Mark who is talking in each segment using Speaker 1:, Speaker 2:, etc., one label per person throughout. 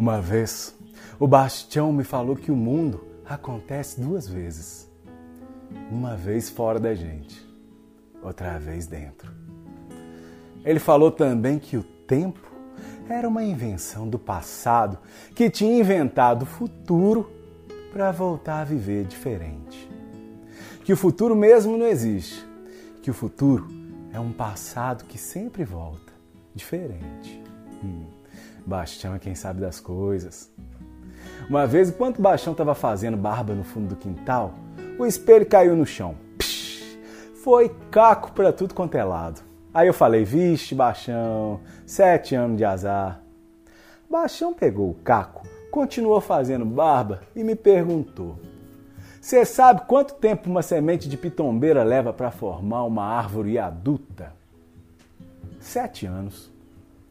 Speaker 1: Uma vez, o Bastião me falou que o mundo acontece duas vezes. Uma vez fora da gente, outra vez dentro. Ele falou também que o tempo era uma invenção do passado que tinha inventado o futuro para voltar a viver diferente. Que o futuro mesmo não existe. Que o futuro é um passado que sempre volta diferente. Hum, Bastião é quem sabe das coisas. Uma vez, enquanto Bastião estava fazendo barba no fundo do quintal, o espelho caiu no chão. Psh, foi caco para tudo quanto é lado. Aí eu falei, vixe, Baixão, sete anos de azar. Baixão pegou o caco, continuou fazendo barba e me perguntou: Você sabe quanto tempo uma semente de pitombeira leva para formar uma árvore adulta? Sete anos.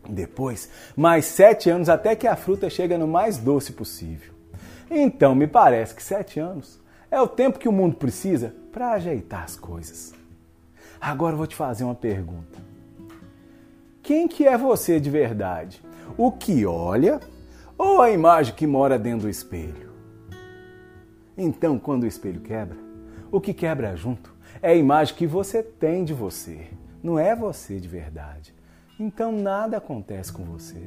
Speaker 1: Depois, mais sete anos até que a fruta chega no mais doce possível. Então, me parece que sete anos é o tempo que o mundo precisa para ajeitar as coisas. Agora eu vou te fazer uma pergunta. Quem que é você de verdade? O que olha ou a imagem que mora dentro do espelho? Então, quando o espelho quebra, o que quebra junto é a imagem que você tem de você. Não é você de verdade. Então nada acontece com você.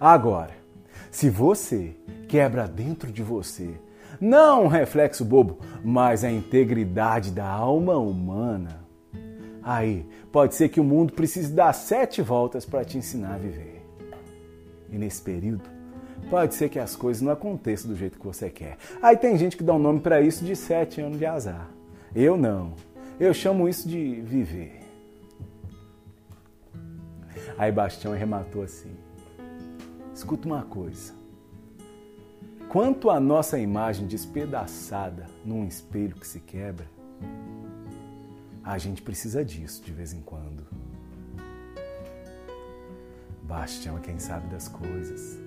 Speaker 1: Agora, se você quebra dentro de você, não um reflexo bobo, mas a integridade da alma humana, aí pode ser que o mundo precise dar sete voltas para te ensinar a viver. E nesse período, pode ser que as coisas não aconteçam do jeito que você quer. Aí tem gente que dá um nome para isso de sete anos de azar. Eu não. Eu chamo isso de viver. Aí Bastião arrematou assim: Escuta uma coisa. Quanto à nossa imagem despedaçada num espelho que se quebra, a gente precisa disso de vez em quando. Bastião é quem sabe das coisas.